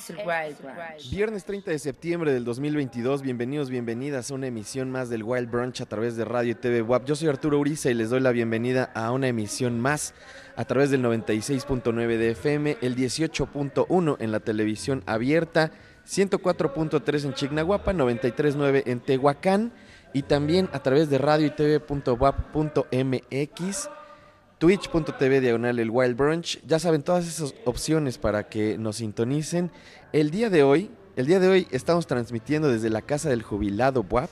es. Este es el Wild Brunch. Viernes 30 de septiembre del 2022, bienvenidos, bienvenidas a una emisión más del Wild Brunch a través de Radio y TV WAP. Yo soy Arturo Uriza y les doy la bienvenida a una emisión más a través del 96.9 de FM, el 18.1 en la televisión abierta, 104.3 en Chignahuapa, 93.9 en Tehuacán y también a través de radio y tv.wap.mx twitch.tv diagonal el Wild Brunch. Ya saben, todas esas opciones para que nos sintonicen. El día de hoy, el día de hoy estamos transmitiendo desde la casa del jubilado WAP.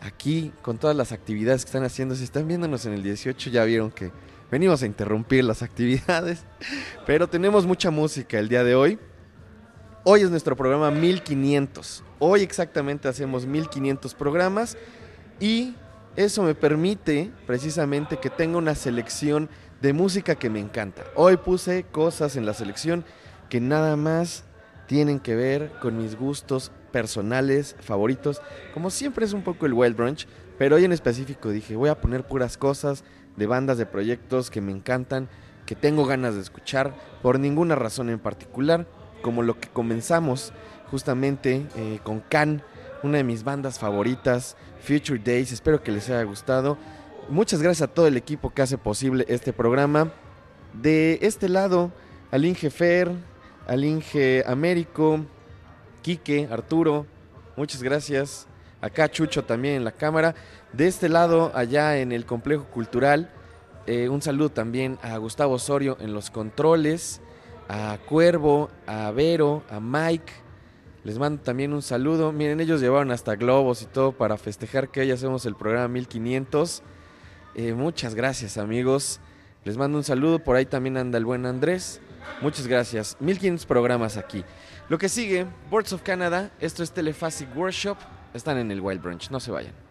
Aquí con todas las actividades que están haciendo. Si están viéndonos en el 18 ya vieron que venimos a interrumpir las actividades. Pero tenemos mucha música el día de hoy. Hoy es nuestro programa 1500. Hoy exactamente hacemos 1500 programas. Y eso me permite precisamente que tenga una selección de música que me encanta. Hoy puse cosas en la selección que nada más tienen que ver con mis gustos personales, favoritos. Como siempre es un poco el Wild Brunch, pero hoy en específico dije, voy a poner puras cosas de bandas, de proyectos que me encantan, que tengo ganas de escuchar, por ninguna razón en particular, como lo que comenzamos justamente eh, con Can, una de mis bandas favoritas, Future Days. Espero que les haya gustado. Muchas gracias a todo el equipo que hace posible este programa. De este lado, al Inge Fer, al Inge Américo, Quique, Arturo, muchas gracias. Acá Chucho también en la cámara. De este lado, allá en el complejo cultural, eh, un saludo también a Gustavo Osorio en los controles, a Cuervo, a Vero, a Mike les mando también un saludo. Miren, ellos llevaron hasta globos y todo para festejar que hoy hacemos el programa 1500. Eh, muchas gracias, amigos. Les mando un saludo. Por ahí también anda el buen Andrés. Muchas gracias. 1500 programas aquí. Lo que sigue, Boards of Canada. Esto es Telephasic Workshop. Están en el Wild Branch. No se vayan.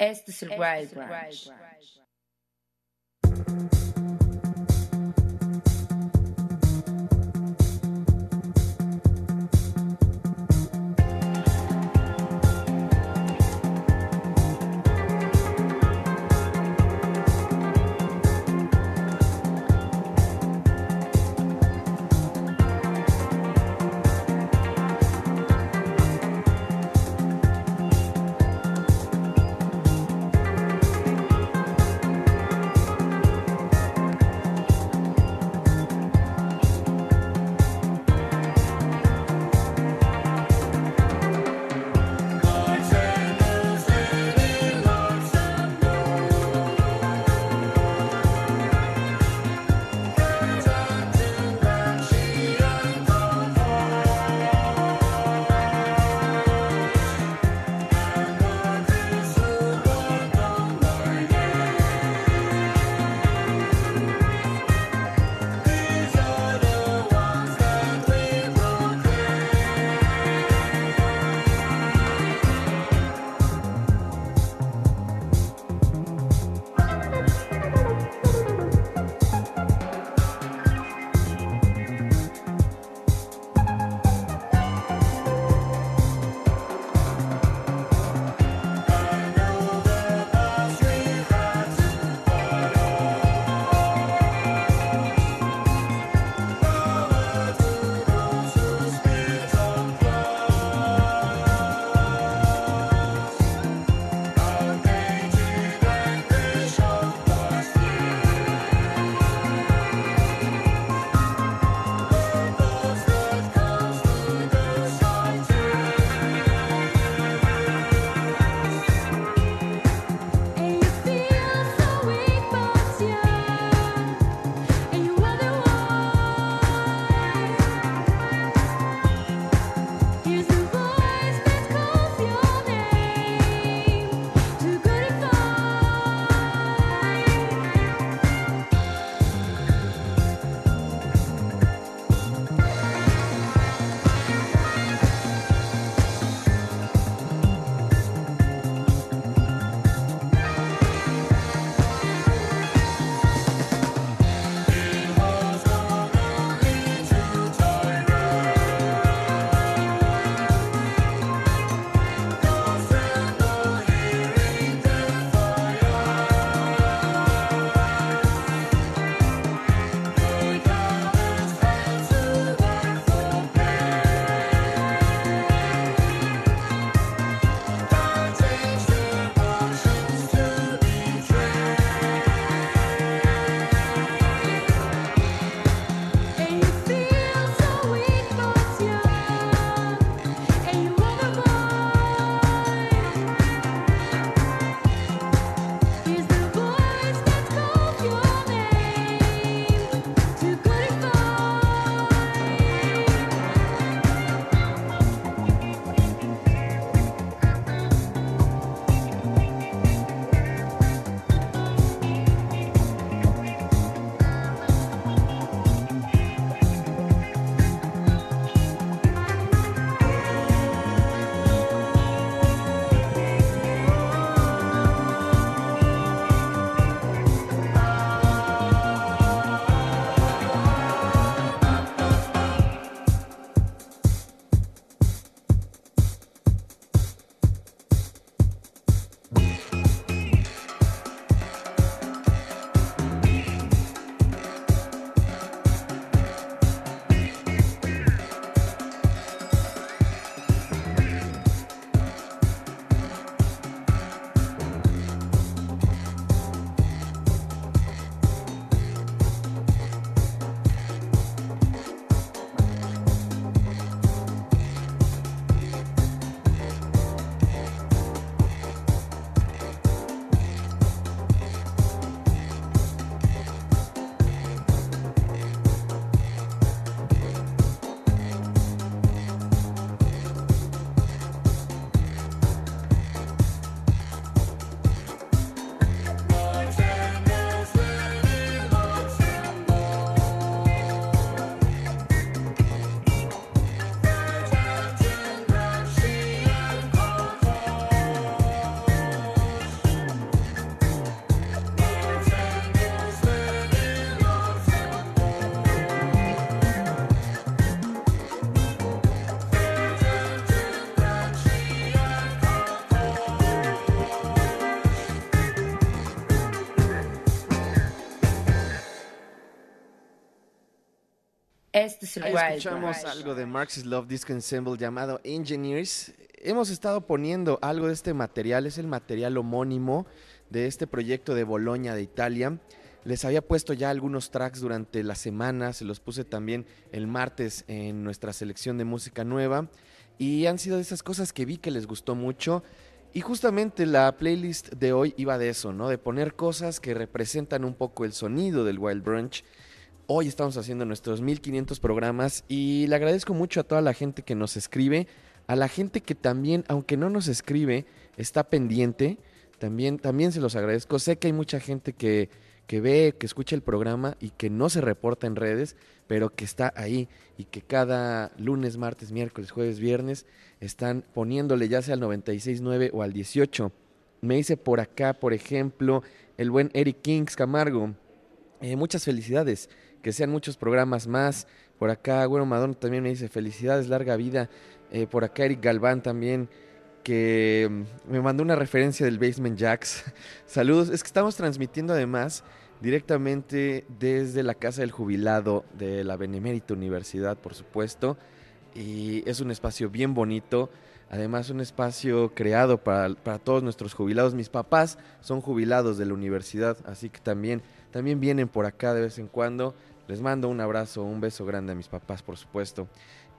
Este Silguai Branch. Este es el Ahí Wild escuchamos algo de Marxist Love Disco Ensemble llamado Engineers. Hemos estado poniendo algo de este material, es el material homónimo de este proyecto de Boloña de Italia. Les había puesto ya algunos tracks durante la semana, se los puse también el martes en nuestra selección de música nueva y han sido de esas cosas que vi que les gustó mucho. Y justamente la playlist de hoy iba de eso, ¿no? De poner cosas que representan un poco el sonido del Wild Brunch. Hoy estamos haciendo nuestros 1500 programas y le agradezco mucho a toda la gente que nos escribe, a la gente que también, aunque no nos escribe, está pendiente. También, también se los agradezco. Sé que hay mucha gente que, que ve, que escucha el programa y que no se reporta en redes, pero que está ahí y que cada lunes, martes, miércoles, jueves, viernes están poniéndole ya sea al 96.9 o al 18. Me dice por acá, por ejemplo, el buen Eric Kings Camargo. Eh, muchas felicidades, que sean muchos programas más. Por acá, bueno, Madonna también me dice felicidades, larga vida. Eh, por acá Eric Galván también, que mm, me mandó una referencia del Basement Jacks. Saludos, es que estamos transmitiendo además directamente desde la casa del jubilado de la Benemérita Universidad, por supuesto. Y es un espacio bien bonito. Además, un espacio creado para, para todos nuestros jubilados. Mis papás son jubilados de la universidad, así que también, también vienen por acá de vez en cuando. Les mando un abrazo, un beso grande a mis papás, por supuesto.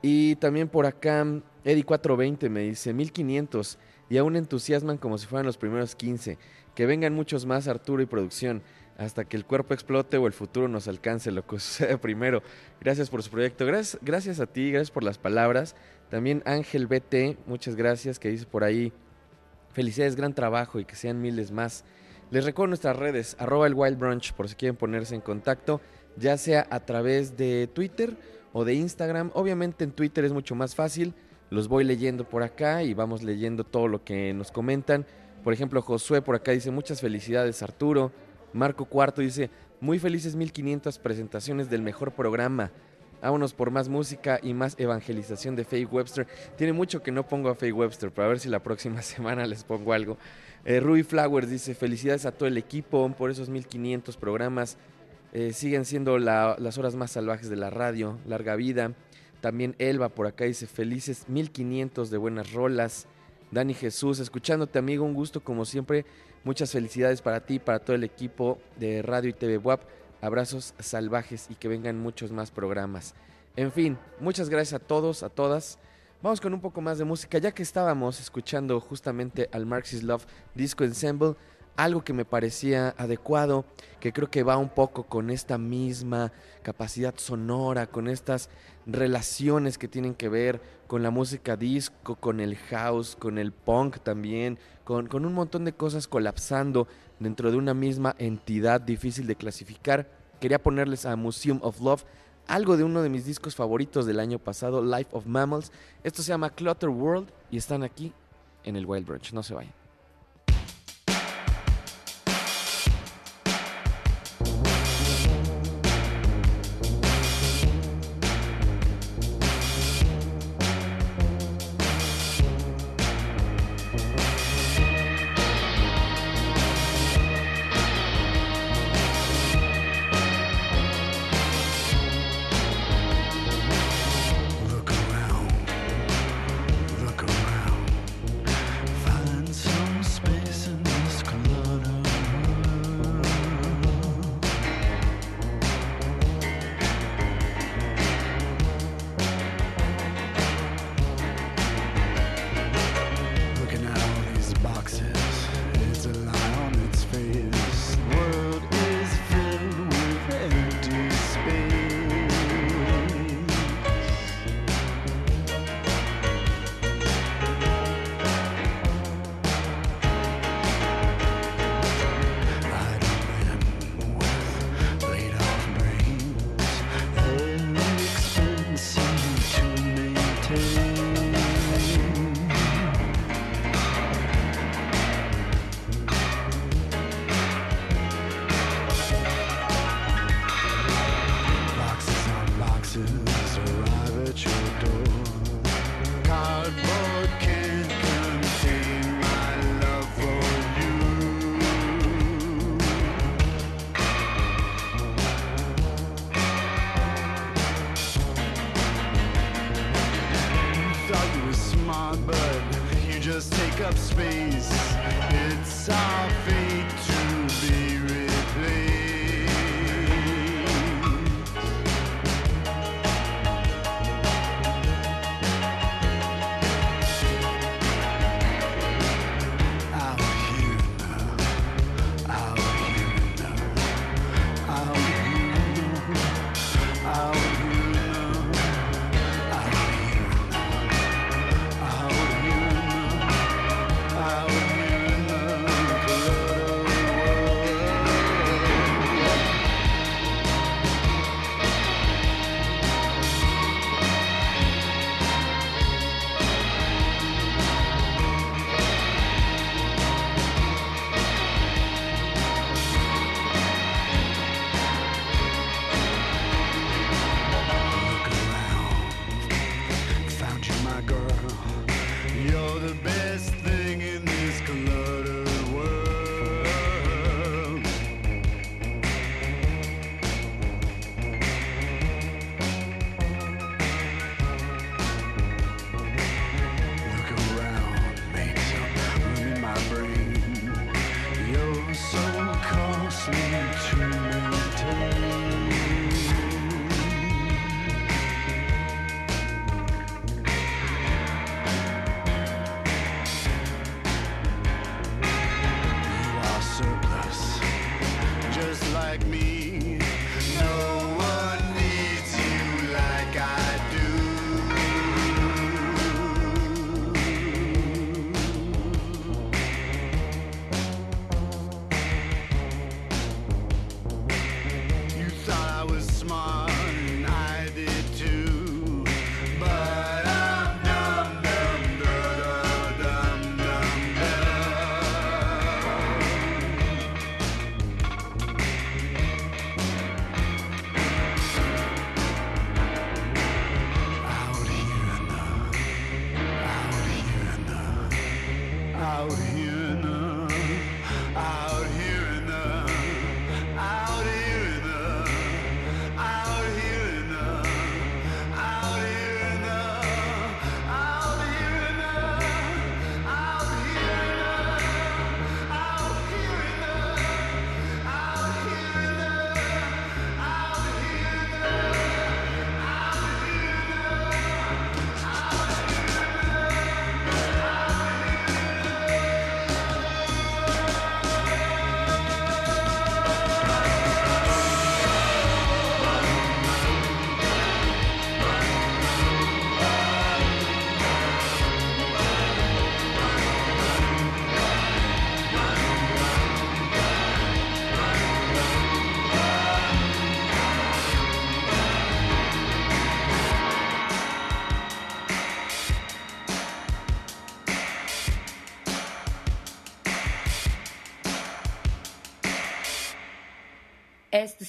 Y también por acá, Eddie420 me dice 1500 y aún entusiasman como si fueran los primeros 15. Que vengan muchos más, Arturo y producción, hasta que el cuerpo explote o el futuro nos alcance, lo que sucede primero. Gracias por su proyecto, gracias, gracias a ti, gracias por las palabras. También Ángel BT, muchas gracias, que dice por ahí, felicidades, gran trabajo y que sean miles más. Les recuerdo nuestras redes, arroba el Wild Brunch, por si quieren ponerse en contacto, ya sea a través de Twitter o de Instagram. Obviamente en Twitter es mucho más fácil, los voy leyendo por acá y vamos leyendo todo lo que nos comentan. Por ejemplo, Josué por acá dice muchas felicidades Arturo. Marco Cuarto dice muy felices 1500 presentaciones del mejor programa. Vámonos por más música y más evangelización de Faye Webster. Tiene mucho que no pongo a Faye Webster, pero a ver si la próxima semana les pongo algo. Eh, Rui Flowers dice felicidades a todo el equipo por esos 1500 programas. Eh, siguen siendo la- las horas más salvajes de la radio. Larga vida. También Elba por acá dice felices 1500 de buenas rolas. Dani Jesús, escuchándote amigo, un gusto como siempre. Muchas felicidades para ti, para todo el equipo de Radio y TV WAP. Abrazos salvajes y que vengan muchos más programas. En fin, muchas gracias a todos, a todas. Vamos con un poco más de música, ya que estábamos escuchando justamente al Marxist Love Disco Ensemble, algo que me parecía adecuado, que creo que va un poco con esta misma capacidad sonora, con estas relaciones que tienen que ver con la música disco, con el house, con el punk también, con, con un montón de cosas colapsando dentro de una misma entidad difícil de clasificar. Quería ponerles a Museum of Love algo de uno de mis discos favoritos del año pasado, Life of Mammals. Esto se llama Clutter World y están aquí en el Wild Brunch. No se vayan.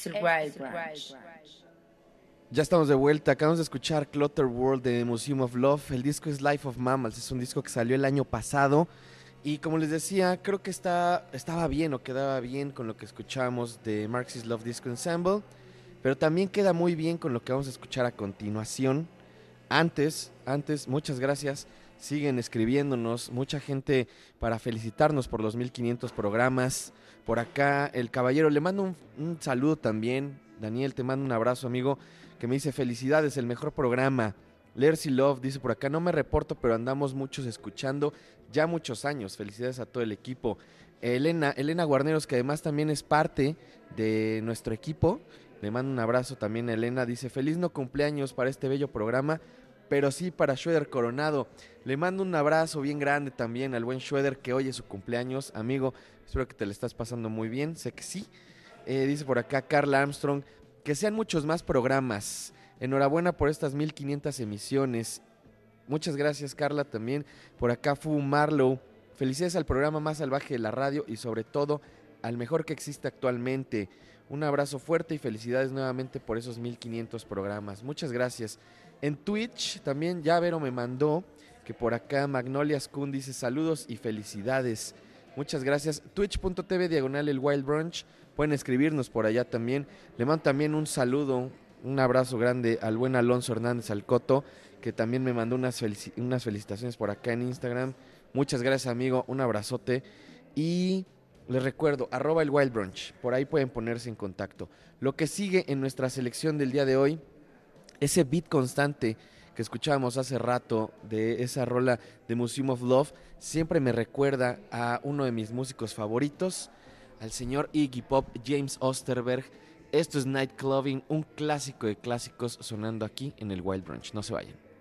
Es el Wild Ya estamos de vuelta, acabamos de escuchar Clutter World de Museum of Love. El disco es Life of Mammals, es un disco que salió el año pasado. Y como les decía, creo que está, estaba bien o quedaba bien con lo que escuchamos de Marxist Love Disco Ensemble. Pero también queda muy bien con lo que vamos a escuchar a continuación. Antes, antes, muchas gracias. Siguen escribiéndonos, mucha gente para felicitarnos por los 1500 programas. Por acá, el caballero, le mando un, saludo también. Daniel, te mando un abrazo, amigo, que me dice felicidades, el mejor programa. Lercy Love dice por acá, no me reporto, pero andamos muchos escuchando ya muchos años. Felicidades a todo el equipo. Elena, Elena Guarneros, que además también es parte de nuestro equipo. Le mando un abrazo también a Elena. Dice, feliz no cumpleaños para este bello programa, pero sí para Schroeder Coronado. Le mando un abrazo bien grande también al buen Schroeder, que hoy es su cumpleaños. Amigo, Espero que te le estás pasando muy bien, sé que sí. Eh, dice por acá Carla Armstrong, que sean muchos más programas. Enhorabuena por estas 1500 emisiones. Muchas gracias Carla también. Por acá Fu Marlow. Felicidades al programa más salvaje de la radio y sobre todo al mejor que existe actualmente. Un abrazo fuerte y felicidades nuevamente por esos 1500 programas. Muchas gracias. En Twitch también ya Vero me mandó que por acá Magnolia Skun dice saludos y felicidades. Muchas gracias. Twitch.tv diagonal el Wild Brunch. Pueden escribirnos por allá también. Le mando también un saludo, un abrazo grande al buen Alonso Hernández Alcoto, que también me mandó unas, unas felicitaciones por acá en Instagram. Muchas gracias, amigo. Un abrazote. Y les recuerdo, arroba el Wild Brunch. Por ahí pueden ponerse en contacto. Lo que sigue en nuestra selección del día de hoy, ese beat constante que escuchábamos hace rato de esa rola de Museum of Love, siempre me recuerda a uno de mis músicos favoritos, al señor Iggy Pop, James Osterberg. Esto es Night Clubbing, un clásico de clásicos sonando aquí en el Wild Brunch. No se vayan.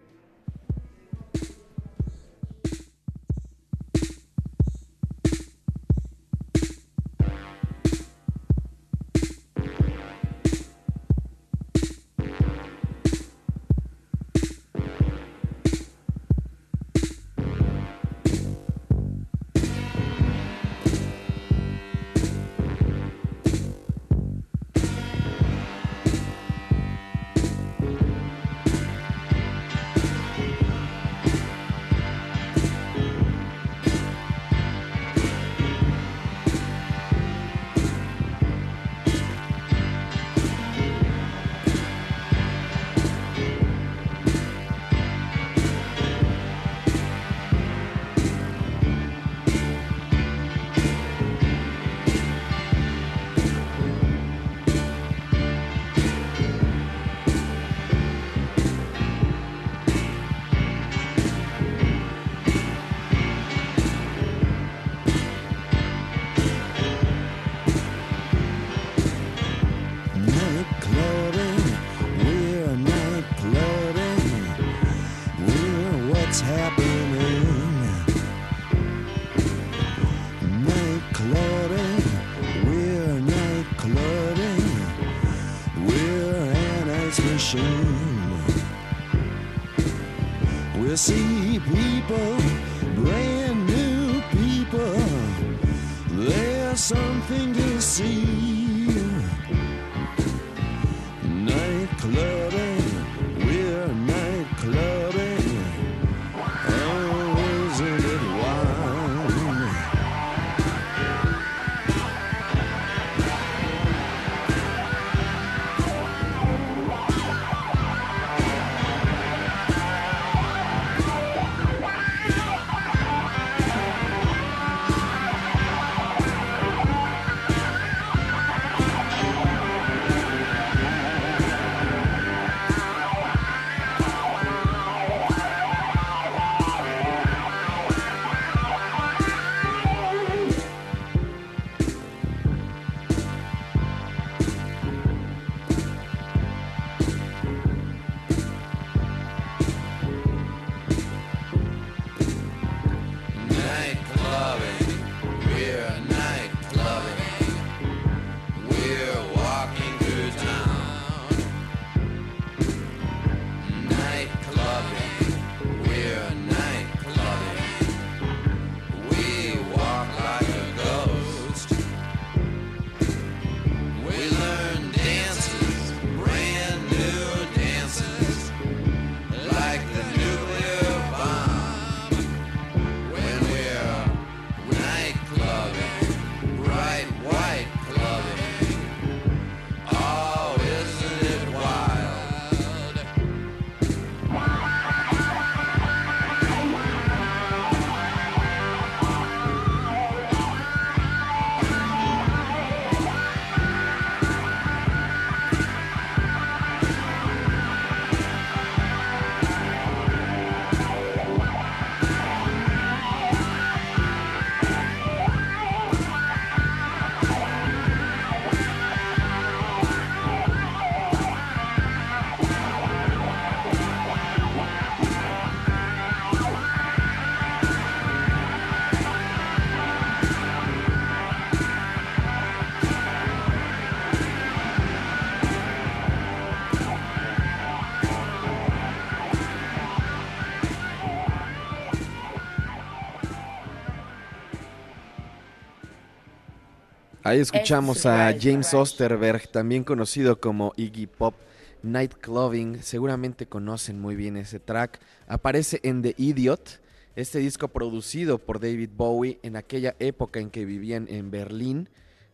Ahí escuchamos a James Osterberg, también conocido como Iggy Pop Nightclubbing. Seguramente conocen muy bien ese track. Aparece en The Idiot, este disco producido por David Bowie en aquella época en que vivían en Berlín.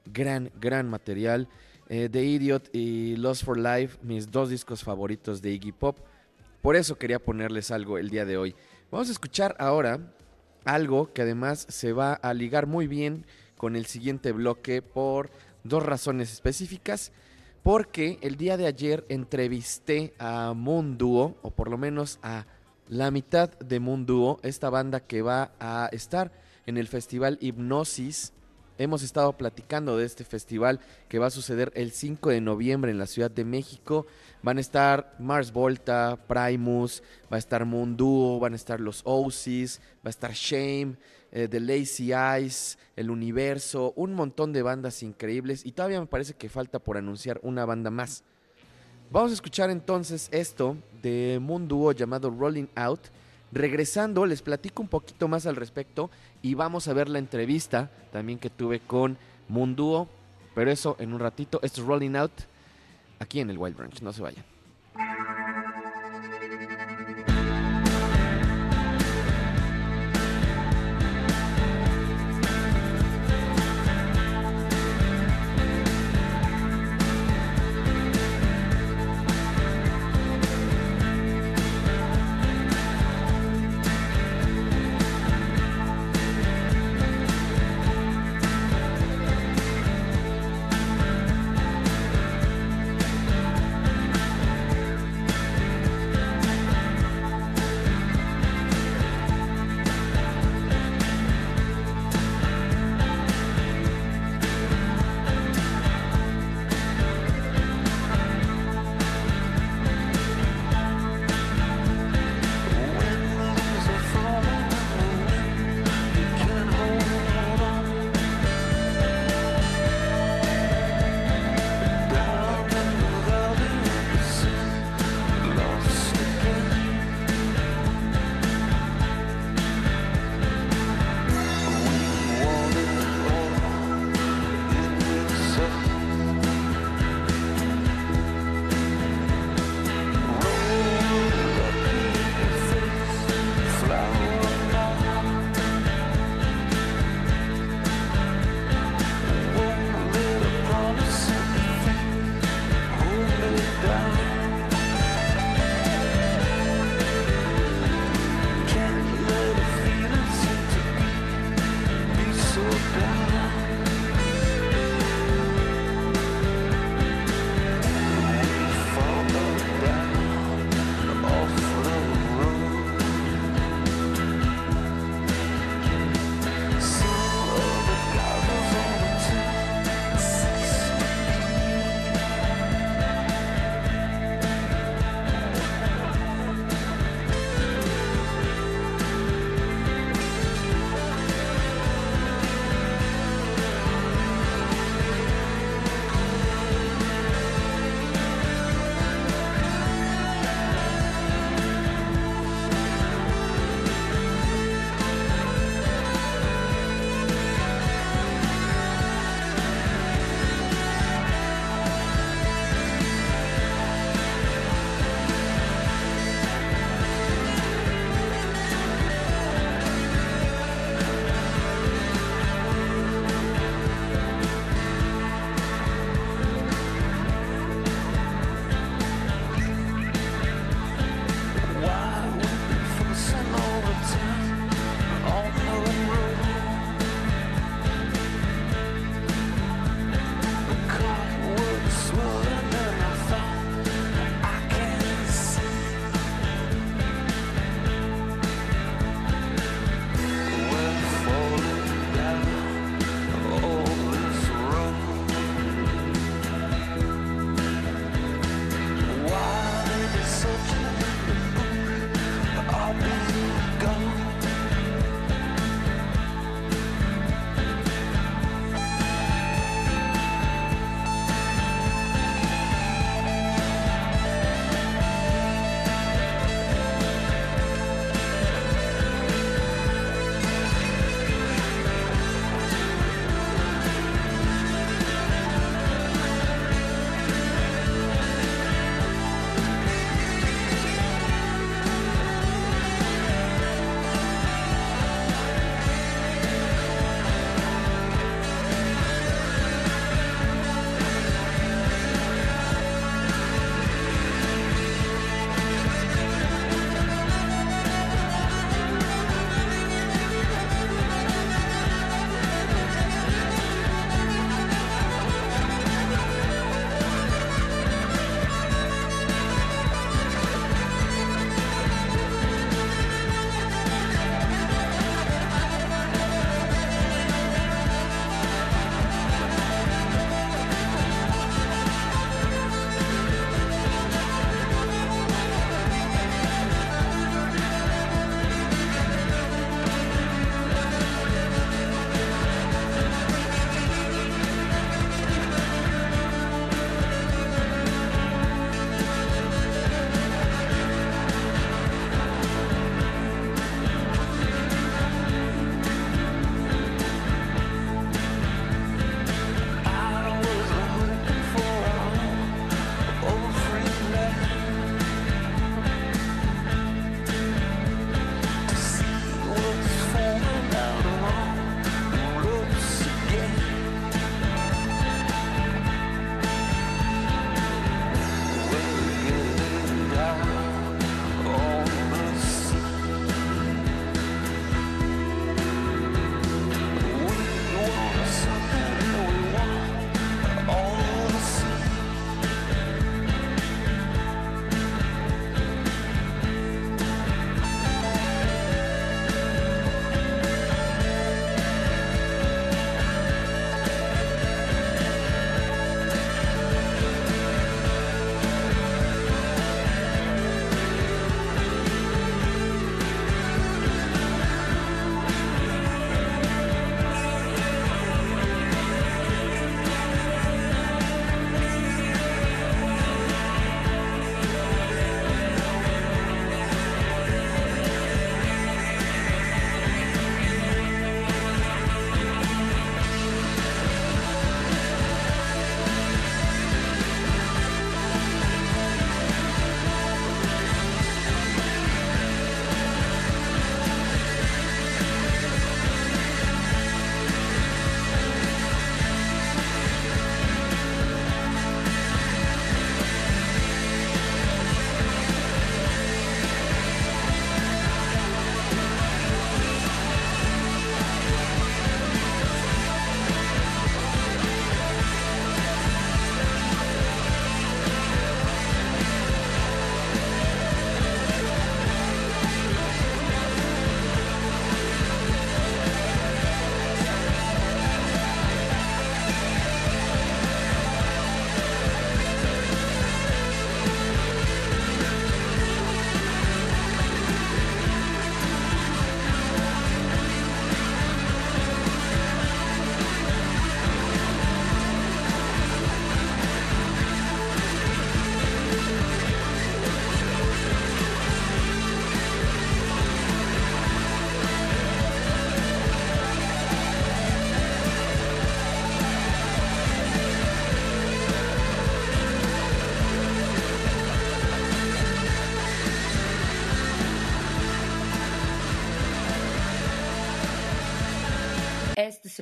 Gran, gran material. Eh, The Idiot y Lost for Life, mis dos discos favoritos de Iggy Pop. Por eso quería ponerles algo el día de hoy. Vamos a escuchar ahora algo que además se va a ligar muy bien con el siguiente bloque por dos razones específicas. Porque el día de ayer entrevisté a Moon Duo, o por lo menos a la mitad de Moon Duo, esta banda que va a estar en el festival Hipnosis. Hemos estado platicando de este festival que va a suceder el 5 de noviembre en la Ciudad de México. Van a estar Mars Volta, Primus, va a estar Moon Duo, van a estar los Oasis, va a estar Shame, eh, The Lazy Eyes, El Universo, un montón de bandas increíbles y todavía me parece que falta por anunciar una banda más. Vamos a escuchar entonces esto de Moon Duo llamado Rolling Out. Regresando, les platico un poquito más al respecto y vamos a ver la entrevista también que tuve con Moon Duo. Pero eso en un ratito. Esto es Rolling Out aquí en el Wild Branch. No se vayan.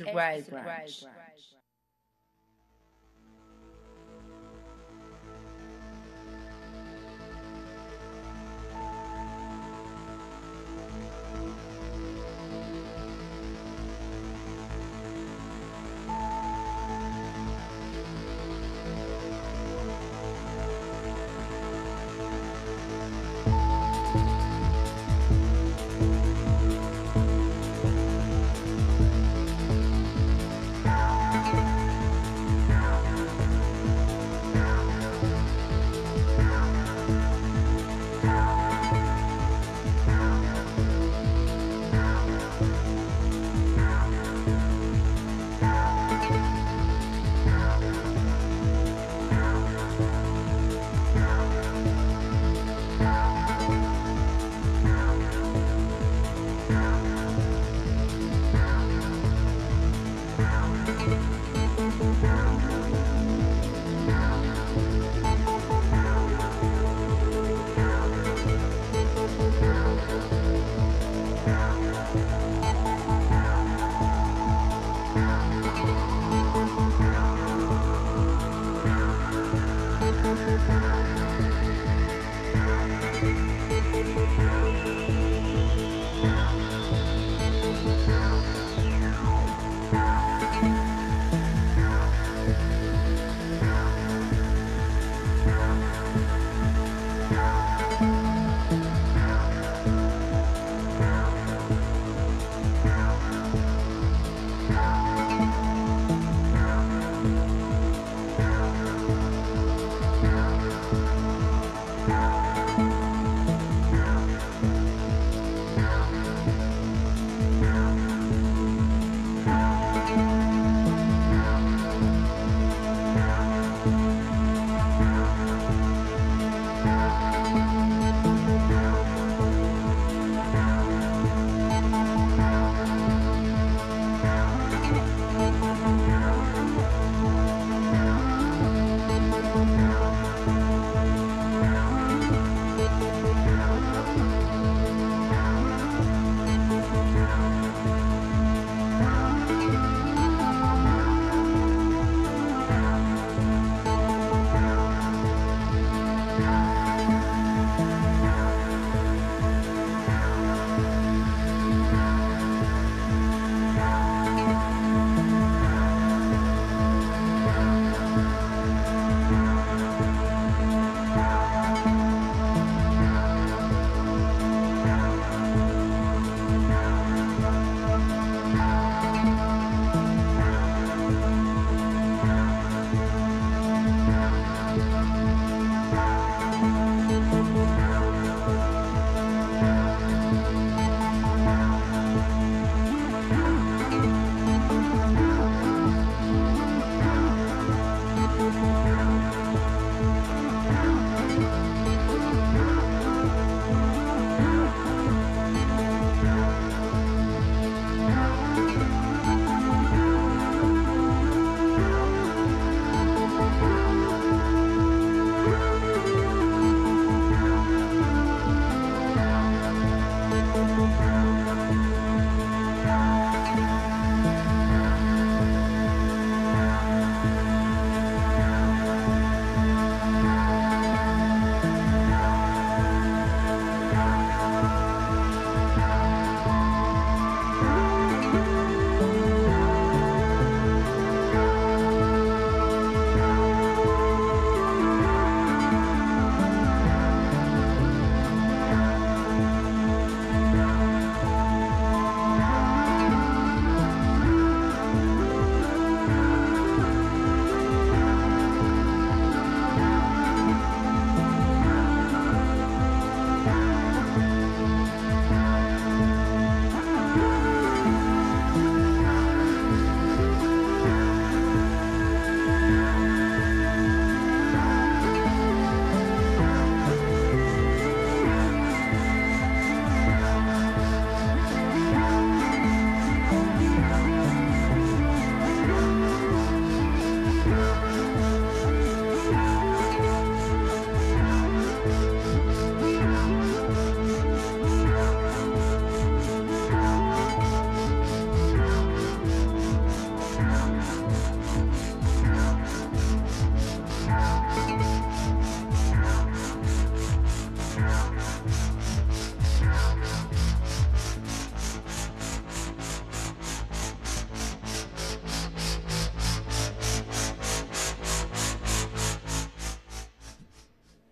Exilbride branch. branch.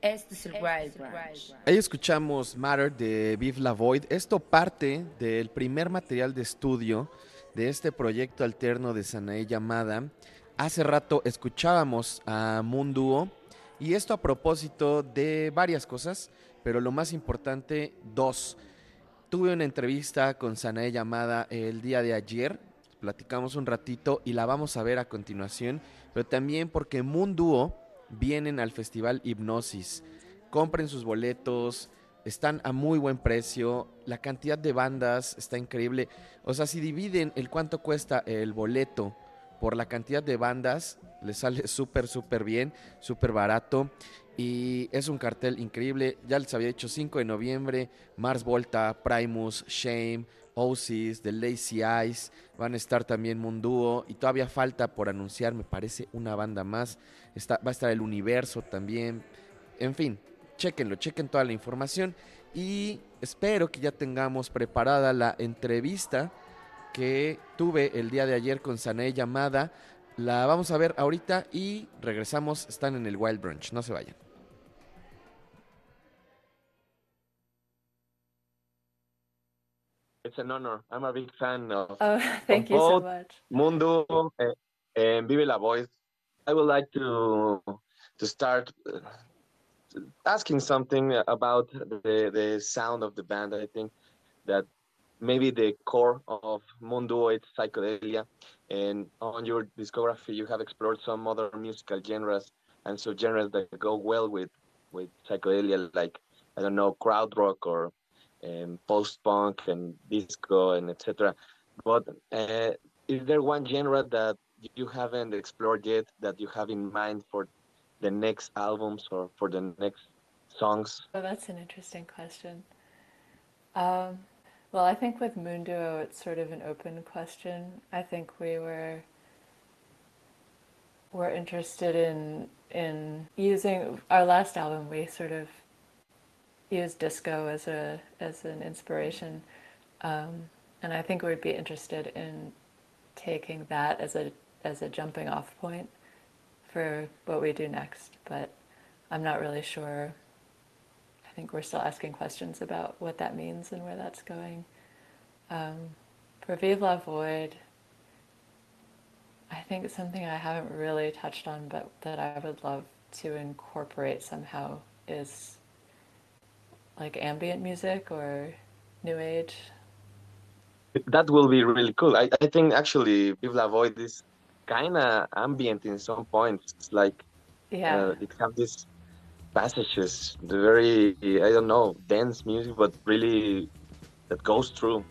Este es el Wild Branch. Ahí escuchamos Matter de Vive La Void. Esto parte del primer material de estudio de este proyecto alterno de Sanae llamada. Hace rato escuchábamos a Moon y esto a propósito de varias cosas, pero lo más importante, dos. Tuve una entrevista con Sanae llamada el día de ayer, platicamos un ratito y la vamos a ver a continuación, pero también porque Moon vienen al Festival Hipnosis. Compren sus boletos, están a muy buen precio, la cantidad de bandas está increíble. O sea, si dividen el cuánto cuesta el boleto por la cantidad de bandas, les sale súper, súper bien, súper barato. Y es un cartel increíble. Ya les había dicho 5 de noviembre, Mars Volta, Primus, Shame, Oasis, The Lazy Eyes, van a estar también Munduo y todavía falta por anunciar, me parece, una banda más. Está, va a estar el Universo también. En fin, chequenlo, chequen toda la información y espero que ya tengamos preparada la entrevista que tuve el día de ayer con Sané llamada. La vamos a ver ahorita y regresamos. Están en el Wild Brunch, no se vayan. It's an honor. I'm a big fan of. Oh, thank you so much. Mundo and, and Vive la Voice. I would like to to start uh, asking something about the the sound of the band. I think that maybe the core of Mundo it's psychedelia, and on your discography you have explored some other musical genres and so genres that go well with with psychedelia, like I don't know, crowd rock or um, post punk and disco and etc. But uh, is there one genre that you haven't explored yet that you have in mind for the next albums or for the next songs? Oh, that's an interesting question. Um, well, I think with Moon Duo, it's sort of an open question. I think we were were interested in in using our last album. We sort of use disco as a as an inspiration, um, and I think we'd be interested in taking that as a as a jumping off point for what we do next. But I'm not really sure. I think we're still asking questions about what that means and where that's going. Um, for Vive la Void, I think something I haven't really touched on, but that I would love to incorporate somehow is like ambient music or new age? That will be really cool. I, I think actually people avoid this kind of ambient in some points. It's like yeah, uh, it has these passages, the very I don't know dense music, but really that goes through.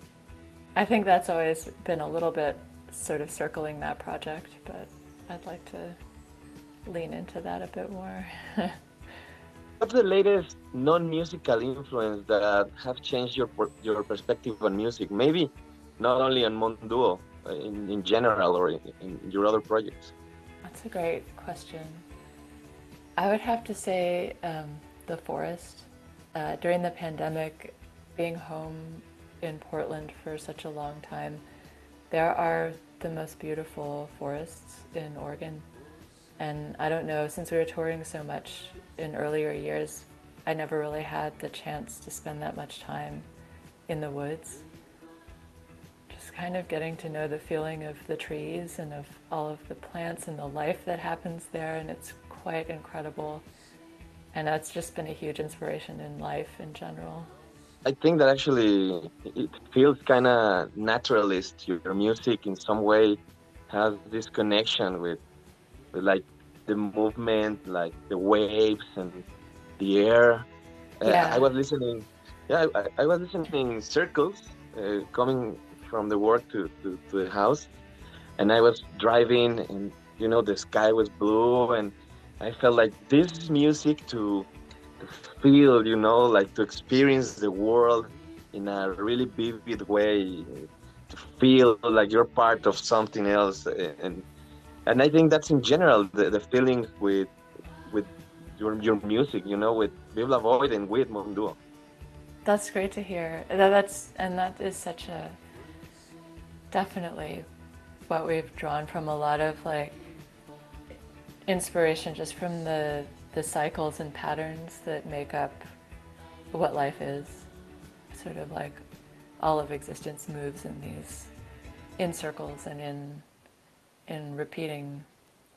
I think that's always been a little bit sort of circling that project, but I'd like to lean into that a bit more. What's the latest non-musical influence that have changed your your perspective on music? Maybe not only on Monduo, uh, in, in general, or in, in your other projects. That's a great question. I would have to say um, the forest. Uh, during the pandemic, being home in Portland for such a long time, there are the most beautiful forests in Oregon. And I don't know, since we were touring so much in earlier years, I never really had the chance to spend that much time in the woods. Just kind of getting to know the feeling of the trees and of all of the plants and the life that happens there, and it's quite incredible. And that's just been a huge inspiration in life in general. I think that actually it feels kind of naturalist. Your music, in some way, has this connection with like the movement, like the waves and the air. Yeah. Uh, I was listening. Yeah, I, I was listening circles uh, coming from the work to, to, to the house, and I was driving, and you know the sky was blue, and I felt like this music to to feel, you know, like to experience the world in a really vivid way, to feel like you're part of something else, and and I think that's in general the, the feeling with with your your music, you know, with Vive la Void and with Monduo. That's great to hear. That's and that is such a definitely what we've drawn from a lot of like inspiration just from the the cycles and patterns that make up what life is. Sort of like all of existence moves in these in circles and in in repeating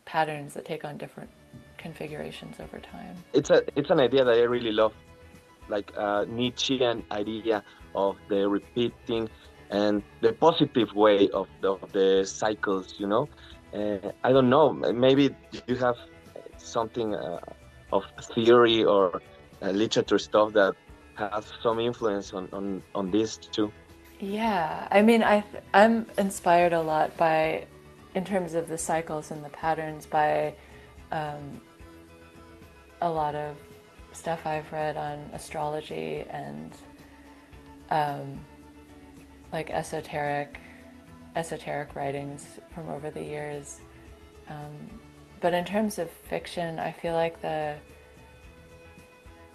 patterns that take on different configurations over time. It's a it's an idea that I really love, like a Nietzschean idea of the repeating and the positive way of the, of the cycles. You know, uh, I don't know. Maybe you have something uh, of theory or uh, literature stuff that has some influence on, on, on this too. Yeah, I mean, I I'm inspired a lot by, in terms of the cycles and the patterns, by um, a lot of stuff I've read on astrology and um, like esoteric esoteric writings from over the years. Um, but in terms of fiction, I feel like the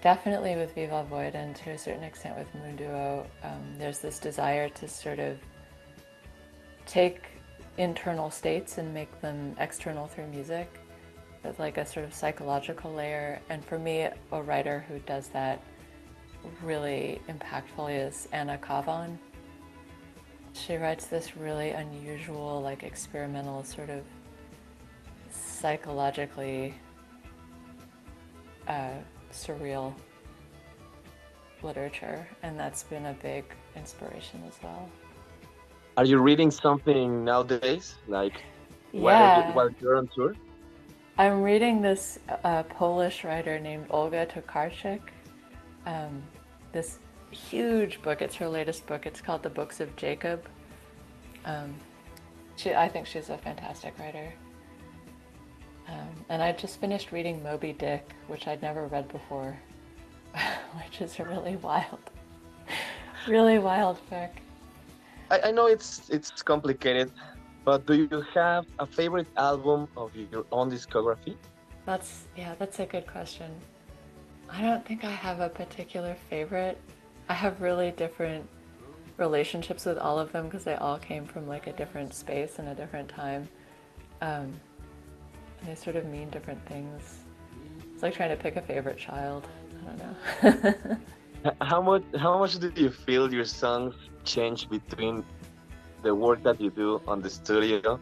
definitely with Viva Void and to a certain extent with Moonduo, um, there's this desire to sort of take internal states and make them external through music with like a sort of psychological layer. And for me, a writer who does that really impactfully is Anna Kavan. She writes this really unusual, like experimental, sort of psychologically uh, surreal literature, and that's been a big inspiration as well. Are you reading something nowadays, like Yeah. while, you're on tour? I'm reading this uh, Polish writer named Olga Tokarczuk. Um, this huge book. It's her latest book. It's called The Books of Jacob. Um, she, I think she's a fantastic writer. Um, and I just finished reading Moby Dick, which I'd never read before, which is a really wild, really wild book. I, I know it's it's complicated, but do you have a favorite album of your own discography? That's yeah, that's a good question. I don't think I have a particular favorite. I have really different relationships with all of them because they all came from like a different space and a different time. Um, and they sort of mean different things. It's like trying to pick a favorite child. I don't know. How much how much do you feel your songs change between the work that you do on the studio,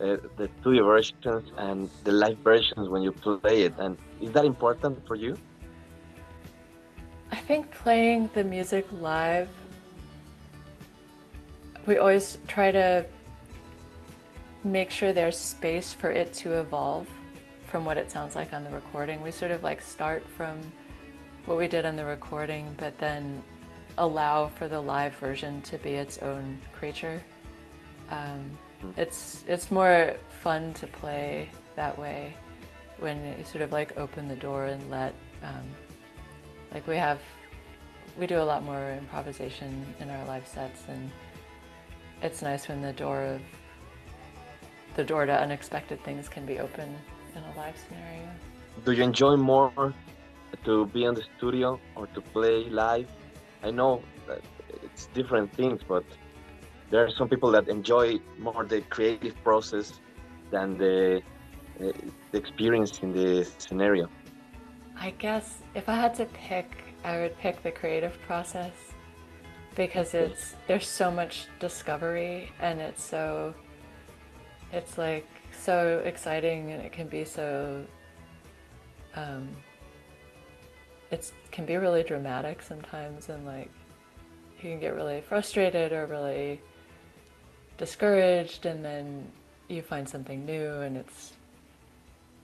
uh, the studio versions, and the live versions when you play it? And is that important for you? I think playing the music live, we always try to make sure there's space for it to evolve from what it sounds like on the recording. We sort of like start from what we did on the recording, but then allow for the live version to be its own creature. Um, it's it's more fun to play that way when you sort of like open the door and let um, like we have we do a lot more improvisation in our live sets and it's nice when the door of the door to unexpected things can be open in a live scenario. Do you enjoy more to be in the studio or to play live? I know that it's different things, but there are some people that enjoy more the creative process than the, uh, the experience in the scenario. I guess if I had to pick, I would pick the creative process because it's there's so much discovery and it's so it's like so exciting and it can be so um, it can be really dramatic sometimes and like you can get really frustrated or really discouraged and then you find something new and it's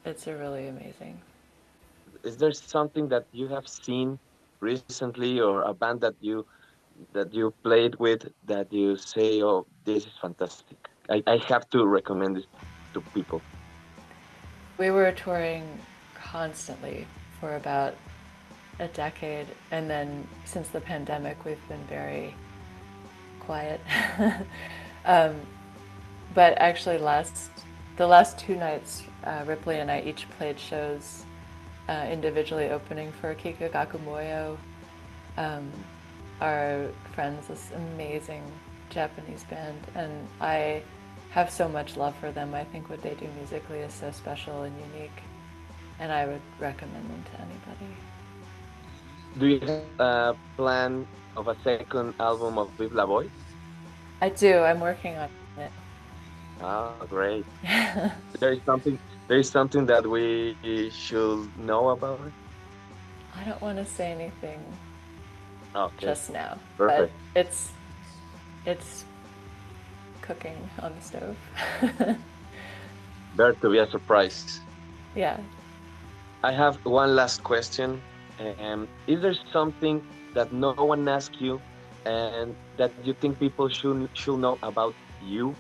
it's a really amazing Is there something that you have seen recently, or a band that you that you played with that you say, "Oh, this is fantastic"? I, I have to recommend this to people. We were touring constantly for about a decade, and then since the pandemic, we've been very quiet. um, but actually, last the last two nights, uh, Ripley and I each played shows uh, individually, opening for Kikagaku Moyo. Um, our friends, this amazing Japanese band, and I have so much love for them. I think what they do musically is so special and unique. and I would recommend them to anybody. Do you have a plan of a second album of Vive La Voice? I do. I'm working on it. Ah, great. there is something. There is something that we should know about it. I don't want to say anything Okay. just now, Perfect. but it's it's cooking on the stove. Better to be a surprise. yeah. I have one last question. Um, is there something that no one asked you and that you think people should should know about you?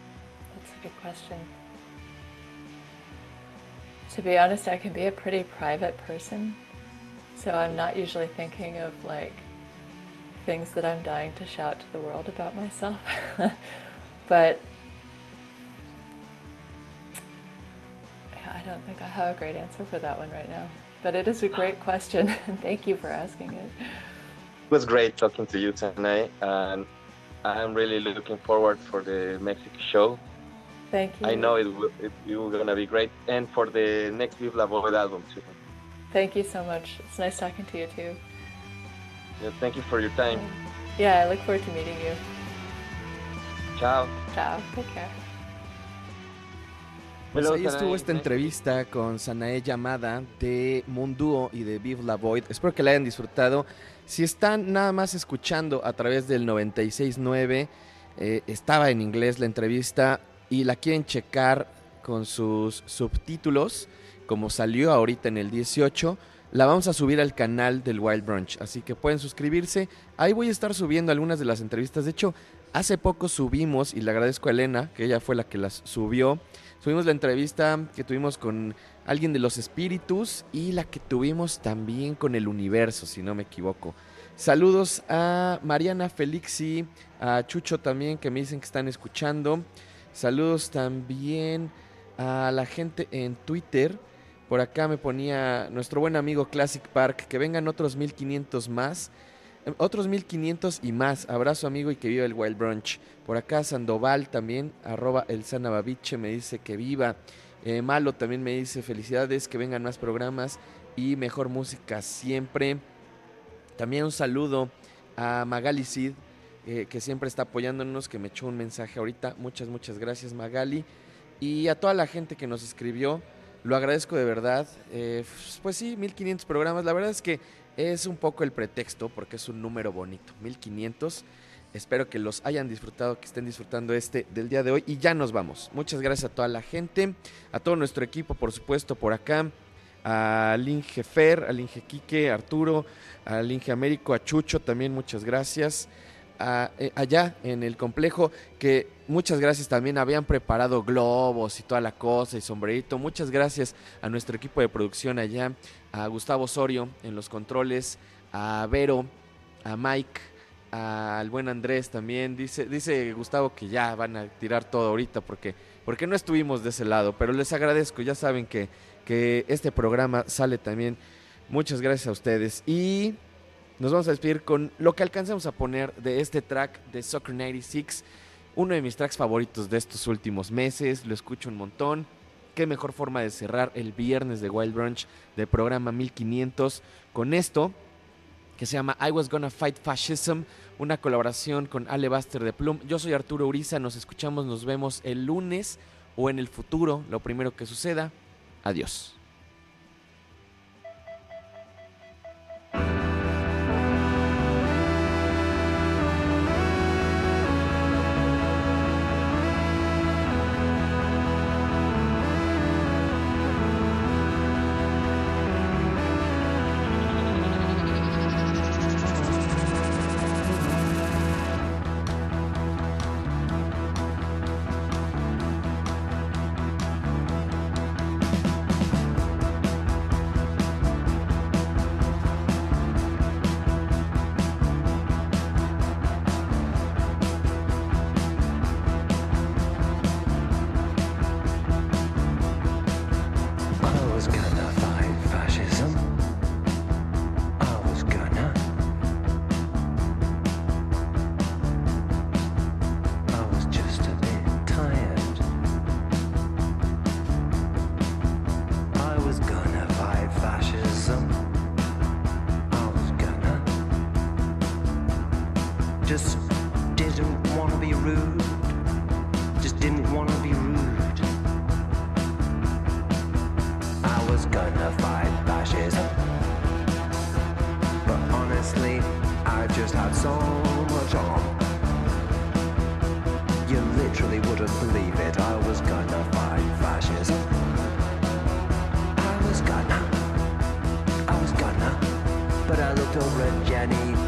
That's a good question. To be honest, I can be a pretty private person. So I'm not usually thinking of like things that I'm dying to shout to the world about myself. but I don't think I have a great answer for that one right now. But it is a great question, and thank you for asking it. It was great talking to you tonight, and I'm really looking forward for the Mexico show. Thank you. I know it will it, it will gonna be great, and for the next Vive La Void album too. Thank you so much. It's nice talking to you too. Yeah, thank you for your time. Yeah, I look forward to meeting you. Ciao. Ciao. Take care. Pues ahí estuvo esta entrevista con Sanae Yamada de Munduo y de Vive La Void. Espero que la hayan disfrutado. Si están nada más escuchando a través del 96.9, eh, estaba en inglés la entrevista y la quieren checar con sus subtítulos, como salió ahorita en el 18, la vamos a subir al canal del Wild Brunch. Así que pueden suscribirse. Ahí voy a estar subiendo algunas de las entrevistas. De hecho, hace poco subimos, y le agradezco a Elena, que ella fue la que las subió. Subimos la entrevista que tuvimos con alguien de los espíritus y la que tuvimos también con el universo, si no me equivoco. Saludos a Mariana Felixi, a Chucho también, que me dicen que están escuchando. Saludos también a la gente en Twitter. Por acá me ponía nuestro buen amigo Classic Park, que vengan otros 1500 más. Otros 1500 y más. Abrazo amigo y que viva el Wild Brunch. Por acá Sandoval también, arroba el Sanababiche, me dice que viva. Eh, Malo también me dice felicidades, que vengan más programas y mejor música siempre. También un saludo a Magali Cid, eh, que siempre está apoyándonos, que me echó un mensaje ahorita. Muchas, muchas gracias Magali. Y a toda la gente que nos escribió, lo agradezco de verdad. Eh, pues sí, 1500 programas. La verdad es que es un poco el pretexto porque es un número bonito. 1500. Espero que los hayan disfrutado, que estén disfrutando este del día de hoy. Y ya nos vamos. Muchas gracias a toda la gente, a todo nuestro equipo, por supuesto, por acá. Al Inge Fer, al Inge Quique, Arturo, al Inge Américo, a Chucho también, muchas gracias. Eh, allá en el complejo, que muchas gracias también, habían preparado globos y toda la cosa y sombrerito. Muchas gracias a nuestro equipo de producción allá, a Gustavo Osorio en los controles, a Vero, a Mike, al buen Andrés también. Dice, dice Gustavo que ya van a tirar todo ahorita porque, porque no estuvimos de ese lado, pero les agradezco, ya saben que, que este programa sale también. Muchas gracias a ustedes y nos vamos a despedir con lo que alcanzamos a poner de este track de Soccer 96, uno de mis tracks favoritos de estos últimos meses, lo escucho un montón. Qué mejor forma de cerrar el viernes de Wild Brunch del programa 1500 con esto que se llama I Was Gonna Fight Fascism, una colaboración con Ale Baster de Plum. Yo soy Arturo Uriza, nos escuchamos, nos vemos el lunes o en el futuro, lo primero que suceda. Adiós. But I looked over at Jenny,